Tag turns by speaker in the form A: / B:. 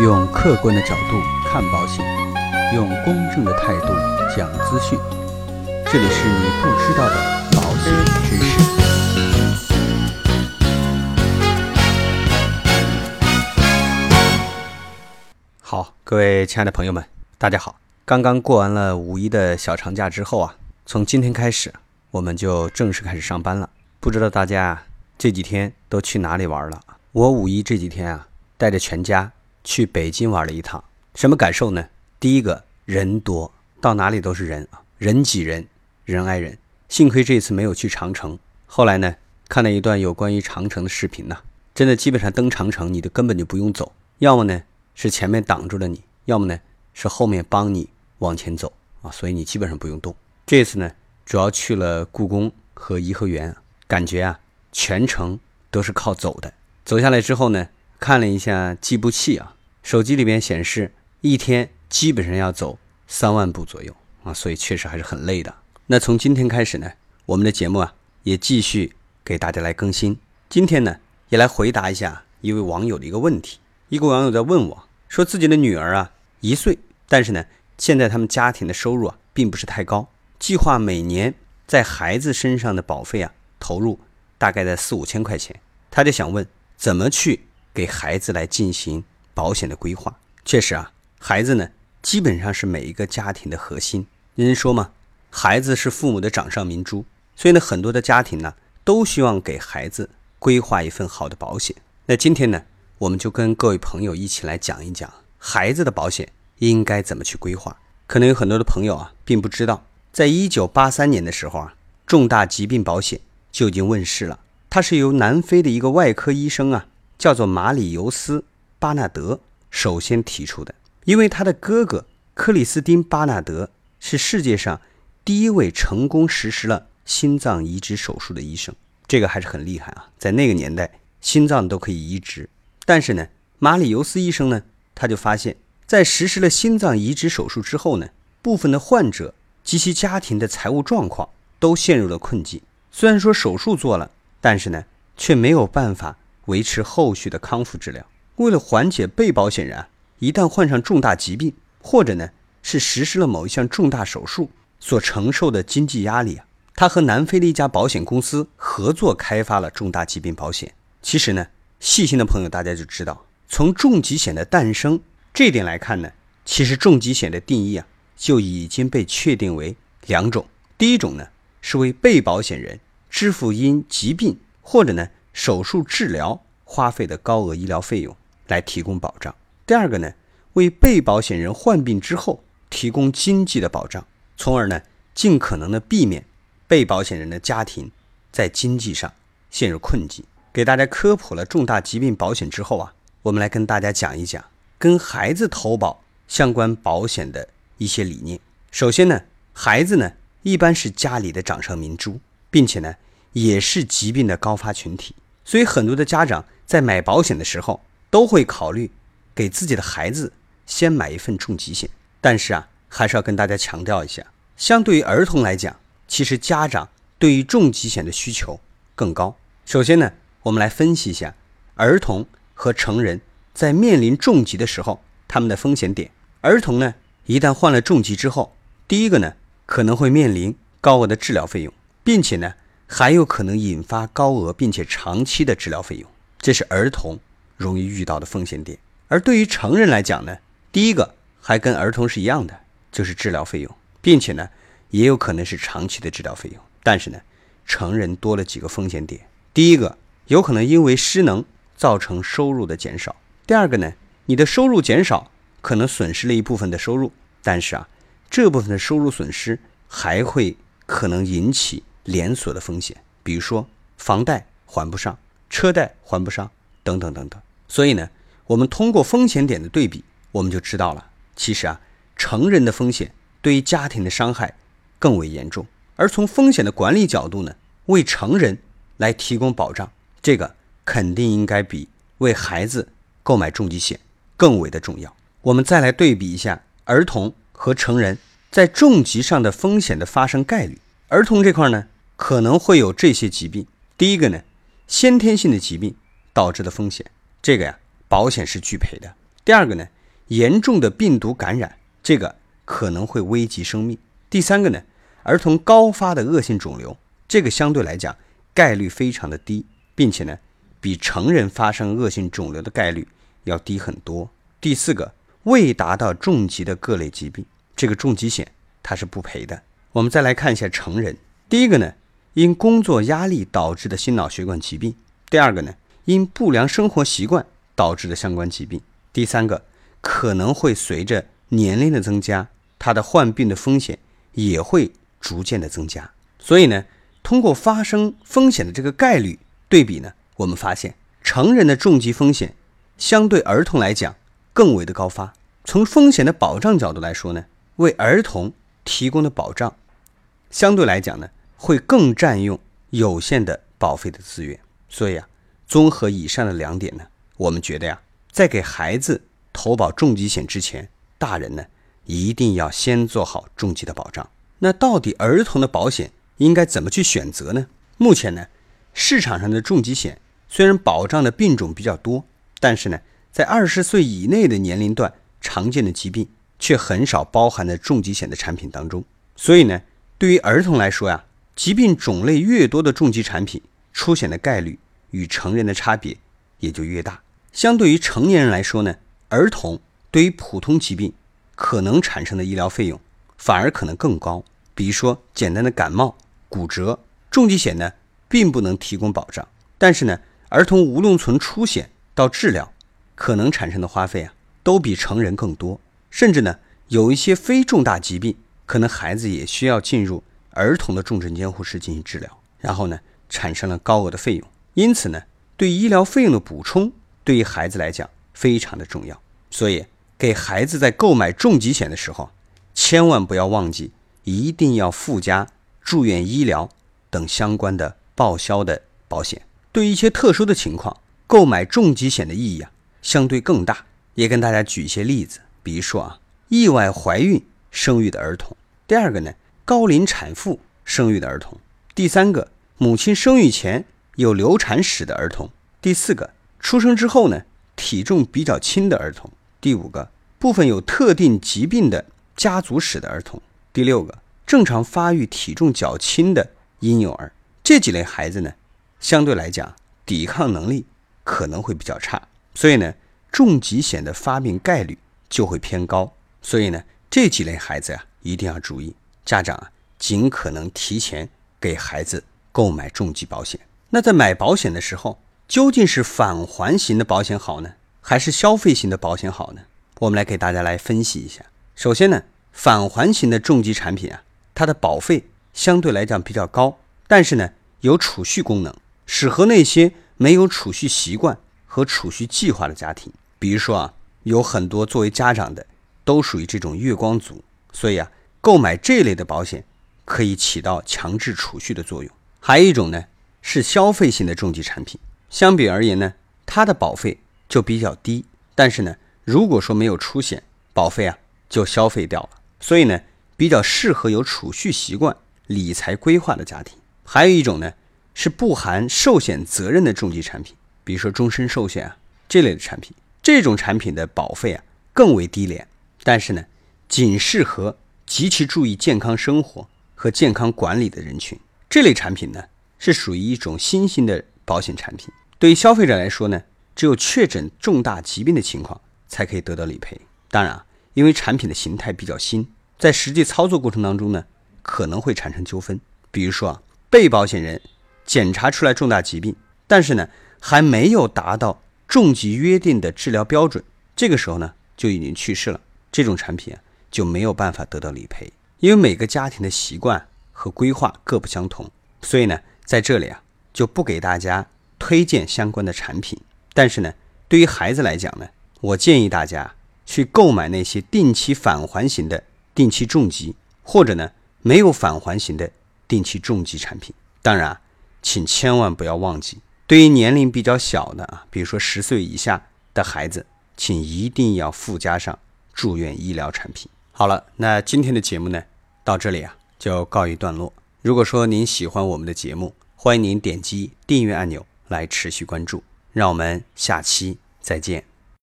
A: 用客观的角度看保险，用公正的态度讲资讯。这里是你不知道的保险知识。好，各位亲爱的朋友们，大家好。刚刚过完了五一的小长假之后啊，从今天开始，我们就正式开始上班了。不知道大家这几天都去哪里玩了？我五一这几天啊，带着全家去北京玩了一趟，什么感受呢？第一个人多，到哪里都是人啊，人挤人，人挨人。幸亏这次没有去长城。后来呢，看了一段有关于长城的视频呢，真的基本上登长城，你都根本就不用走，要么呢是前面挡住了你，要么呢是后面帮你往前走啊，所以你基本上不用动。这次呢，主要去了故宫和颐和园，感觉啊，全程都是靠走的。走下来之后呢，看了一下计步器啊，手机里边显示一天基本上要走三万步左右啊，所以确实还是很累的。那从今天开始呢，我们的节目啊也继续给大家来更新。今天呢，也来回答一下一位网友的一个问题。一个网友在问我，说自己的女儿啊一岁，但是呢，现在他们家庭的收入啊并不是太高，计划每年在孩子身上的保费啊投入大概在四五千块钱，他就想问怎么去给孩子来进行保险的规划。确实啊，孩子呢基本上是每一个家庭的核心。人说嘛。孩子是父母的掌上明珠，所以呢，很多的家庭呢都希望给孩子规划一份好的保险。那今天呢，我们就跟各位朋友一起来讲一讲孩子的保险应该怎么去规划。可能有很多的朋友啊，并不知道，在一九八三年的时候啊，重大疾病保险就已经问世了。它是由南非的一个外科医生啊，叫做马里尤斯·巴纳德首先提出的，因为他的哥哥克里斯汀·巴纳德是世界上。第一位成功实施了心脏移植手术的医生，这个还是很厉害啊！在那个年代，心脏都可以移植。但是呢，马里尤斯医生呢，他就发现，在实施了心脏移植手术之后呢，部分的患者及其家庭的财务状况都陷入了困境。虽然说手术做了，但是呢，却没有办法维持后续的康复治疗。为了缓解被保险人一旦患上重大疾病，或者呢是实施了某一项重大手术。所承受的经济压力啊，他和南非的一家保险公司合作开发了重大疾病保险。其实呢，细心的朋友大家就知道，从重疾险的诞生这点来看呢，其实重疾险的定义啊就已经被确定为两种。第一种呢是为被保险人支付因疾病或者呢手术治疗花费的高额医疗费用来提供保障；第二个呢为被保险人患病之后提供经济的保障。从而呢，尽可能的避免被保险人的家庭在经济上陷入困境。给大家科普了重大疾病保险之后啊，我们来跟大家讲一讲跟孩子投保相关保险的一些理念。首先呢，孩子呢一般是家里的掌上明珠，并且呢也是疾病的高发群体，所以很多的家长在买保险的时候都会考虑给自己的孩子先买一份重疾险。但是啊。还是要跟大家强调一下，相对于儿童来讲，其实家长对于重疾险的需求更高。首先呢，我们来分析一下儿童和成人在面临重疾的时候他们的风险点。儿童呢，一旦患了重疾之后，第一个呢可能会面临高额的治疗费用，并且呢还有可能引发高额并且长期的治疗费用，这是儿童容易遇到的风险点。而对于成人来讲呢，第一个还跟儿童是一样的。就是治疗费用，并且呢，也有可能是长期的治疗费用。但是呢，成人多了几个风险点。第一个，有可能因为失能造成收入的减少；第二个呢，你的收入减少，可能损失了一部分的收入，但是啊，这部分的收入损失还会可能引起连锁的风险，比如说房贷还不上、车贷还不上等等等等。所以呢，我们通过风险点的对比，我们就知道了，其实啊。成人的风险对于家庭的伤害更为严重，而从风险的管理角度呢，为成人来提供保障，这个肯定应该比为孩子购买重疾险更为的重要。我们再来对比一下儿童和成人在重疾上的风险的发生概率。儿童这块呢，可能会有这些疾病。第一个呢，先天性的疾病导致的风险，这个呀，保险是拒赔的。第二个呢，严重的病毒感染，这个可能会危及生命。第三个呢，儿童高发的恶性肿瘤，这个相对来讲概率非常的低，并且呢，比成人发生恶性肿瘤的概率要低很多。第四个，未达到重疾的各类疾病，这个重疾险它是不赔的。我们再来看一下成人，第一个呢，因工作压力导致的心脑血管疾病；第二个呢，因不良生活习惯导致的相关疾病；第三个，可能会随着年龄的增加，他的患病的风险。也会逐渐的增加，所以呢，通过发生风险的这个概率对比呢，我们发现成人的重疾风险相对儿童来讲更为的高发。从风险的保障角度来说呢，为儿童提供的保障相对来讲呢，会更占用有限的保费的资源。所以啊，综合以上的两点呢，我们觉得呀，在给孩子投保重疾险之前，大人呢。一定要先做好重疾的保障。那到底儿童的保险应该怎么去选择呢？目前呢，市场上的重疾险虽然保障的病种比较多，但是呢，在二十岁以内的年龄段，常见的疾病却很少包含在重疾险的产品当中。所以呢，对于儿童来说呀，疾病种类越多的重疾产品，出险的概率与成人的差别也就越大。相对于成年人来说呢，儿童对于普通疾病。可能产生的医疗费用反而可能更高，比如说简单的感冒、骨折，重疾险呢并不能提供保障。但是呢，儿童无论从出险到治疗，可能产生的花费啊，都比成人更多。甚至呢，有一些非重大疾病，可能孩子也需要进入儿童的重症监护室进行治疗，然后呢，产生了高额的费用。因此呢，对医疗费用的补充对于孩子来讲非常的重要。所以。给孩子在购买重疾险的时候，千万不要忘记，一定要附加住院医疗等相关的报销的保险。对于一些特殊的情况，购买重疾险的意义啊，相对更大。也跟大家举一些例子，比如说啊，意外怀孕生育的儿童；第二个呢，高龄产妇生育的儿童；第三个，母亲生育前有流产史的儿童；第四个，出生之后呢，体重比较轻的儿童。第五个部分有特定疾病的家族史的儿童，第六个正常发育、体重较轻的婴幼儿，这几类孩子呢，相对来讲抵抗能力可能会比较差，所以呢，重疾险的发病概率就会偏高。所以呢，这几类孩子呀，一定要注意，家长啊，尽可能提前给孩子购买重疾保险。那在买保险的时候，究竟是返还型的保险好呢？还是消费型的保险好呢？我们来给大家来分析一下。首先呢，返还型的重疾产品啊，它的保费相对来讲比较高，但是呢，有储蓄功能，适合那些没有储蓄习惯和储蓄计划的家庭。比如说啊，有很多作为家长的都属于这种月光族，所以啊，购买这类的保险可以起到强制储蓄的作用。还有一种呢，是消费型的重疾产品，相比而言呢，它的保费。就比较低，但是呢，如果说没有出险，保费啊就消费掉了，所以呢，比较适合有储蓄习惯、理财规划的家庭。还有一种呢，是不含寿险责任的重疾产品，比如说终身寿险啊这类的产品，这种产品的保费啊更为低廉，但是呢，仅适合极其注意健康生活和健康管理的人群。这类产品呢，是属于一种新兴的保险产品，对于消费者来说呢。只有确诊重大疾病的情况才可以得到理赔。当然啊，因为产品的形态比较新，在实际操作过程当中呢，可能会产生纠纷。比如说啊，被保险人检查出来重大疾病，但是呢还没有达到重疾约定的治疗标准，这个时候呢就已经去世了。这种产品啊就没有办法得到理赔，因为每个家庭的习惯和规划各不相同，所以呢在这里啊就不给大家推荐相关的产品。但是呢，对于孩子来讲呢，我建议大家去购买那些定期返还型的定期重疾，或者呢没有返还型的定期重疾产品。当然啊，请千万不要忘记，对于年龄比较小的啊，比如说十岁以下的孩子，请一定要附加上住院医疗产品。好了，那今天的节目呢，到这里啊就告一段落。如果说您喜欢我们的节目，欢迎您点击订阅按钮来持续关注。让我们下期再见。